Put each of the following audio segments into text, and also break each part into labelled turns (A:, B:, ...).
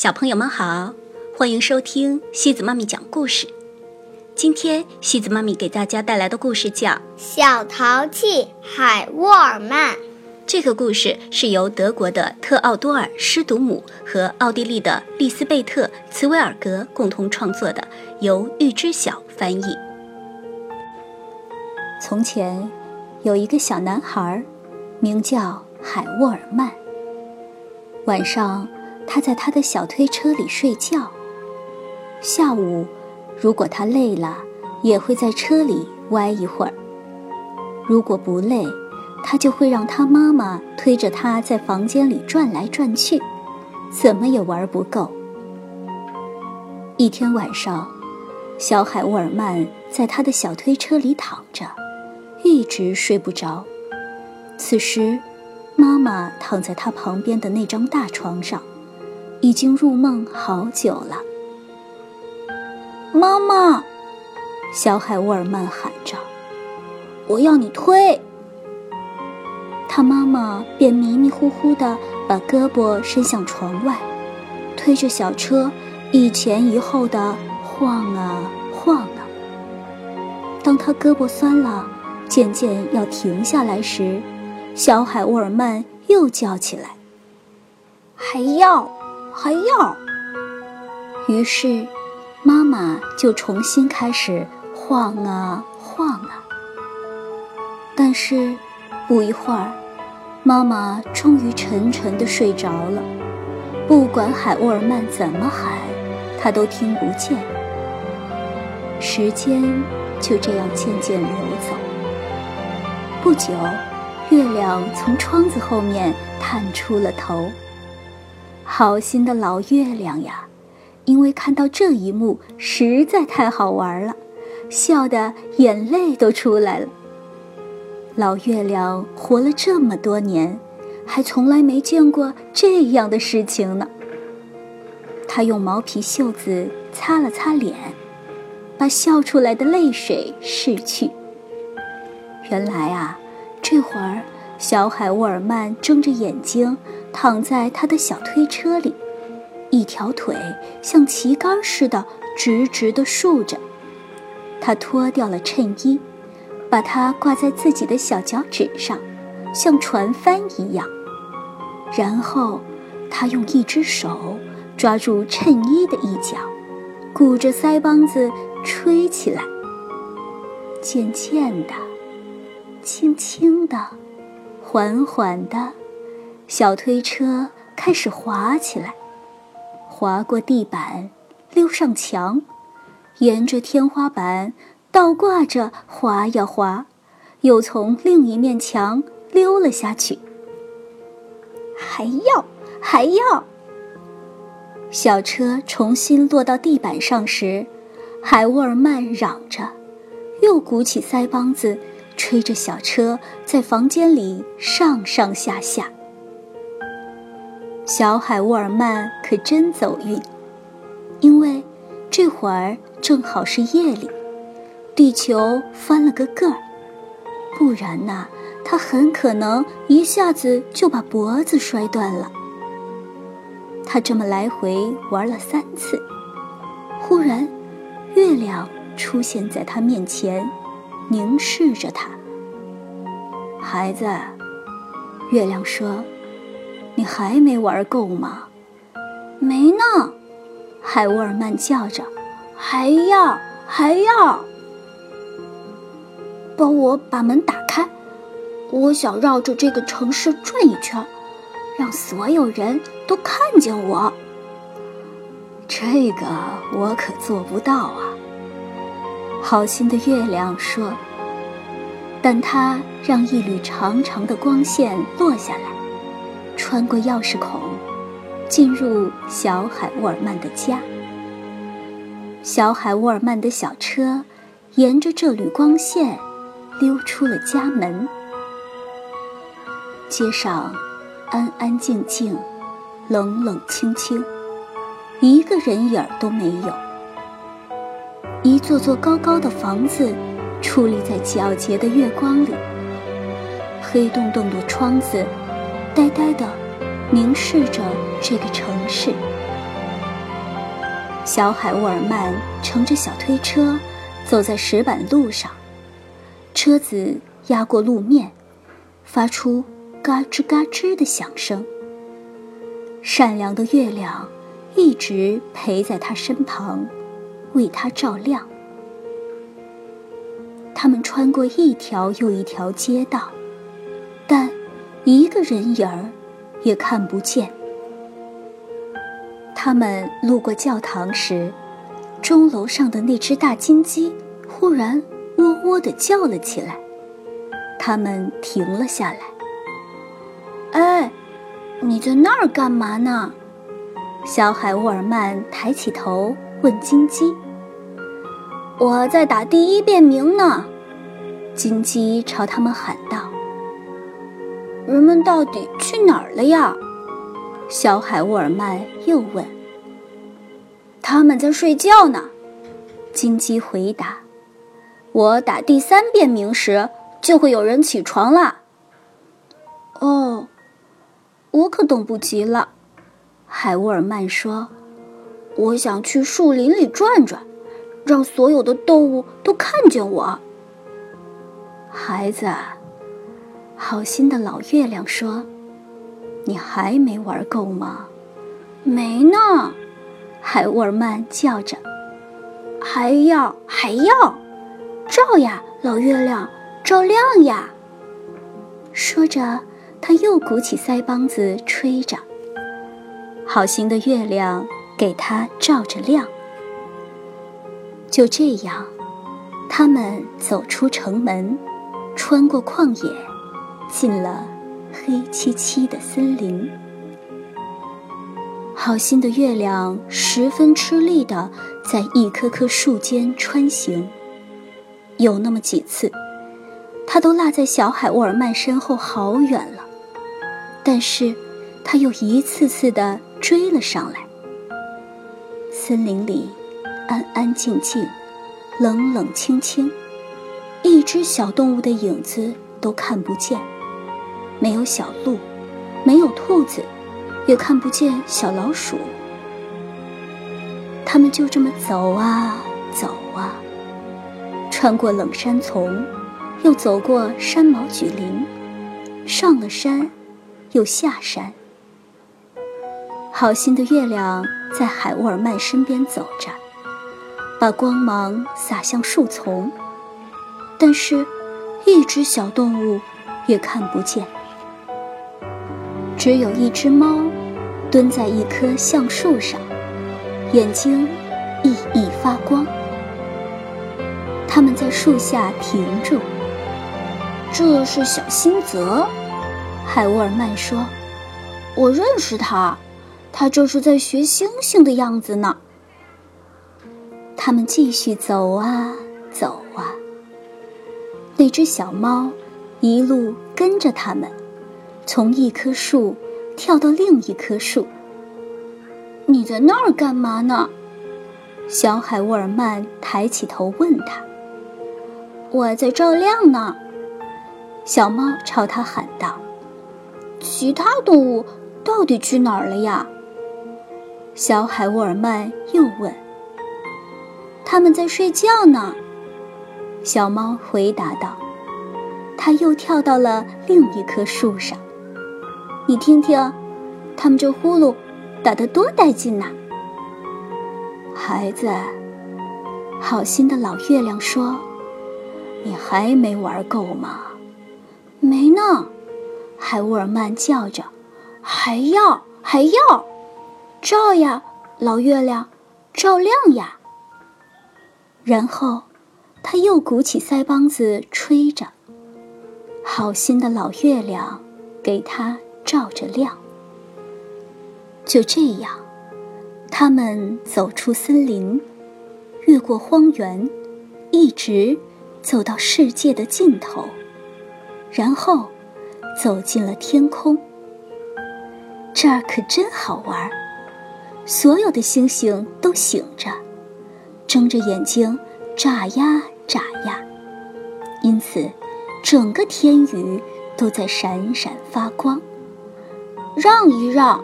A: 小朋友们好，欢迎收听西子妈咪讲故事。今天西子妈咪给大家带来的故事叫《
B: 小淘气海沃尔曼》。
A: 这个故事是由德国的特奥多尔·施毒姆和奥地利的利斯贝特·茨维尔格共同创作的，由玉知晓翻译。从前，有一个小男孩，名叫海沃尔曼。晚上。他在他的小推车里睡觉。下午，如果他累了，也会在车里歪一会儿。如果不累，他就会让他妈妈推着他在房间里转来转去，怎么也玩不够。一天晚上，小海沃尔曼在他的小推车里躺着，一直睡不着。此时，妈妈躺在他旁边的那张大床上。已经入梦好久了，
B: 妈妈，
A: 小海沃尔曼喊着：“
B: 我要你推。”
A: 他妈妈便迷迷糊糊地把胳膊伸向床外，推着小车一前一后的晃啊晃啊。当他胳膊酸了，渐渐要停下来时，小海沃尔曼又叫起来：“
B: 还要！”还要，
A: 于是，妈妈就重新开始晃啊晃啊。但是，不一会儿，妈妈终于沉沉的睡着了。不管海沃尔曼怎么喊，他都听不见。时间就这样渐渐流走。不久，月亮从窗子后面探出了头。好心的老月亮呀，因为看到这一幕实在太好玩了，笑得眼泪都出来了。老月亮活了这么多年，还从来没见过这样的事情呢。他用毛皮袖子擦了擦脸，把笑出来的泪水拭去。原来啊，这会儿小海沃尔曼睁着眼睛。躺在他的小推车里，一条腿像旗杆似的直直地竖着。他脱掉了衬衣，把它挂在自己的小脚趾上，像船帆一样。然后，他用一只手抓住衬衣的一角，鼓着腮帮子吹起来。渐渐的，轻轻的，缓缓的。小推车开始滑起来，滑过地板，溜上墙，沿着天花板倒挂着滑呀滑，又从另一面墙溜了下去。
B: 还要，还要！
A: 小车重新落到地板上时，海沃尔曼嚷着，又鼓起腮帮子，吹着小车在房间里上上下下。小海沃尔曼可真走运，因为这会儿正好是夜里，地球翻了个个儿，不然呐，他很可能一下子就把脖子摔断了。他这么来回玩了三次，忽然，月亮出现在他面前，凝视着他。孩子，月亮说。你还没玩够吗？
B: 没呢，
A: 海沃尔曼叫着，
B: 还要还要。帮我把门打开，我想绕着这个城市转一圈，让所有人都看见我。
A: 这个我可做不到啊。好心的月亮说，但它让一缕长长的光线落下来。穿过钥匙孔，进入小海沃尔曼的家。小海沃尔曼的小车沿着这缕光线溜出了家门。街上安安静静，冷冷清清，一个人影儿都没有。一座座高高的房子矗立在皎洁的月光里，黑洞洞的窗子。呆呆地凝视着这个城市，小海沃尔曼乘着小推车，走在石板路上，车子压过路面，发出嘎吱嘎吱的响声。善良的月亮一直陪在他身旁，为他照亮。他们穿过一条又一条街道，但一个人影儿也看不见。他们路过教堂时，钟楼上的那只大金鸡忽然喔喔地叫了起来。他们停了下来。
B: 哎，你在那儿干嘛呢？
A: 小海沃尔曼抬起头问金鸡。
B: 我在打第一遍鸣呢。
A: 金鸡朝他们喊道：“
B: 人们到底去哪儿了呀？”
A: 小海沃尔曼又问：“
B: 他们在睡觉呢。”
A: 金鸡回答：“
B: 我打第三遍鸣时，就会有人起床了。”
A: 哦，我可等不及了。”海沃尔曼说：“
B: 我想去树林里转转，让所有的动物都看见我。”
A: 孩子，好心的老月亮说。你还没玩够吗？
B: 没呢，
A: 海沃尔曼叫着。
B: 还要还要，照呀，老月亮，照亮呀！
A: 说着，他又鼓起腮帮子吹着。好心的月亮给他照着亮。就这样，他们走出城门，穿过旷野，进了。黑漆漆的森林，好心的月亮十分吃力地在一棵棵树间穿行。有那么几次，他都落在小海沃尔曼身后好远了，但是他又一次次地追了上来。森林里安安静静，冷冷清清，一只小动物的影子都看不见。没有小鹿，没有兔子，也看不见小老鼠。他们就这么走啊走啊，穿过冷山丛，又走过山毛榉林，上了山，又下山。好心的月亮在海沃尔曼身边走着，把光芒洒向树丛，但是，一只小动物也看不见。只有一只猫，蹲在一棵橡树上，眼睛熠熠发光。他们在树下停住。
B: 这是小新泽，
A: 海沃尔曼说：“
B: 我认识他，他这是在学星星的样子呢。”
A: 他们继续走啊走啊。那只小猫一路跟着他们。从一棵树跳到另一棵树。
B: 你在那儿干嘛呢？
A: 小海沃尔曼抬起头问他。
B: 我在照亮呢。
A: 小猫朝他喊道。
B: 其他动物到底去哪儿了呀？
A: 小海沃尔曼又问。
B: 他们在睡觉呢。
A: 小猫回答道。它又跳到了另一棵树上。
B: 你听听，他们这呼噜打得多带劲呐！
A: 孩子，好心的老月亮说：“你还没玩够吗？”“
B: 没呢。”
A: 海沃尔曼叫着，“
B: 还要，还要，照呀，老月亮，照亮呀！”
A: 然后，他又鼓起腮帮子吹着。好心的老月亮给他。照着亮。就这样，他们走出森林，越过荒原，一直走到世界的尽头，然后走进了天空。这儿可真好玩儿，所有的星星都醒着，睁着眼睛眨呀眨呀，因此整个天宇都在闪闪发光。
B: 让一让，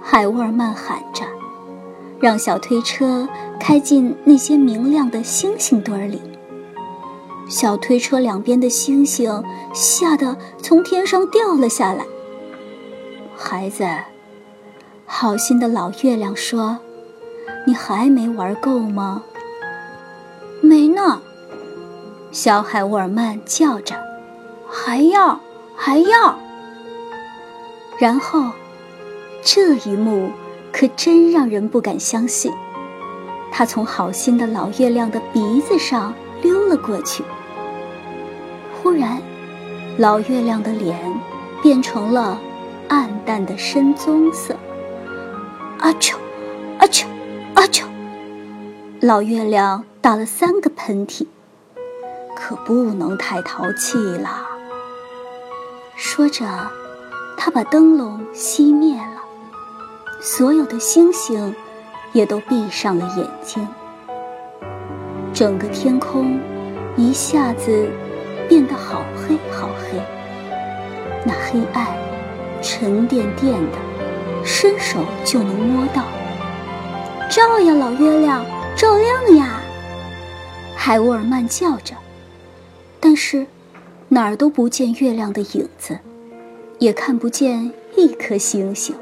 A: 海沃尔曼喊着，让小推车开进那些明亮的星星堆儿里。小推车两边的星星吓得从天上掉了下来。孩子，好心的老月亮说：“你还没玩够吗？”“
B: 没呢。”
A: 小海沃尔曼叫着，“
B: 还要，还要。”
A: 然后，这一幕可真让人不敢相信。他从好心的老月亮的鼻子上溜了过去。忽然，老月亮的脸变成了暗淡的深棕色。
B: 阿丘，阿丘，阿丘！
A: 老月亮打了三个喷嚏。可不能太淘气了。说着，他把灯笼熄灭了，所有的星星也都闭上了眼睛。整个天空一下子变得好黑好黑，那黑暗沉甸甸的，伸手就能摸到。
B: 照呀，老月亮，照亮呀！
A: 海沃尔曼叫着。但是，哪儿都不见月亮的影子，也看不见一颗星星。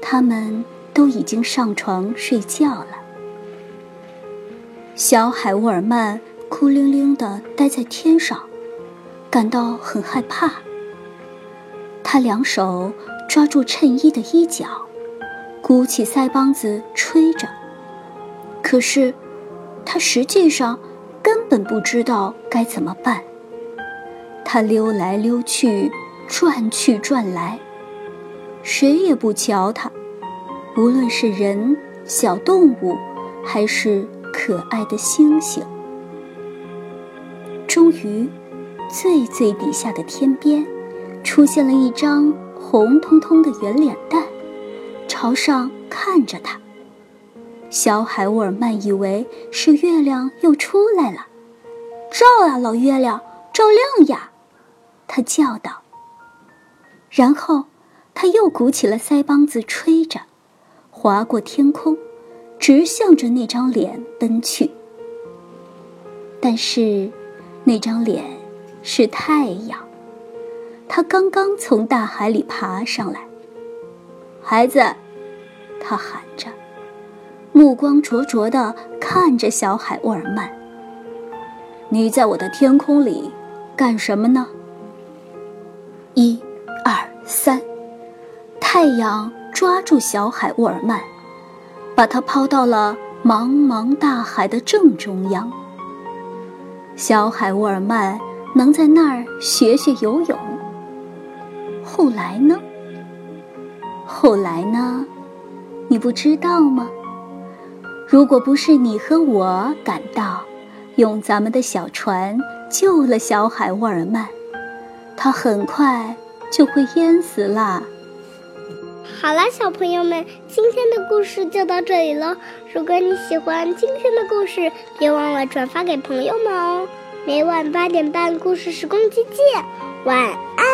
A: 他们都已经上床睡觉了。小海沃尔曼孤零零地待在天上，感到很害怕。他两手抓住衬衣的衣角，鼓起腮帮子吹着。可是，他实际上。根本不知道该怎么办。他溜来溜去，转去转来，谁也不瞧他。无论是人、小动物，还是可爱的星星。终于，最最底下的天边，出现了一张红彤彤的圆脸蛋，朝上看着他。小海沃尔曼以为是月亮又出来了，
B: 照啊，老月亮，照亮呀！
A: 他叫道。然后，他又鼓起了腮帮子吹着，划过天空，直向着那张脸奔去。但是，那张脸是太阳，他刚刚从大海里爬上来。孩子，他喊着。目光灼灼地看着小海沃尔曼。你在我的天空里干什么呢？一、二、三，太阳抓住小海沃尔曼，把他抛到了茫茫大海的正中央。小海沃尔曼能在那儿学学游泳。后来呢？后来呢？你不知道吗？如果不是你和我赶到，用咱们的小船救了小海沃尔曼，他很快就会淹死了。
C: 好啦，小朋友们，今天的故事就到这里喽。如果你喜欢今天的故事，别忘了转发给朋友们哦。每晚八点半，故事时光机见，晚安。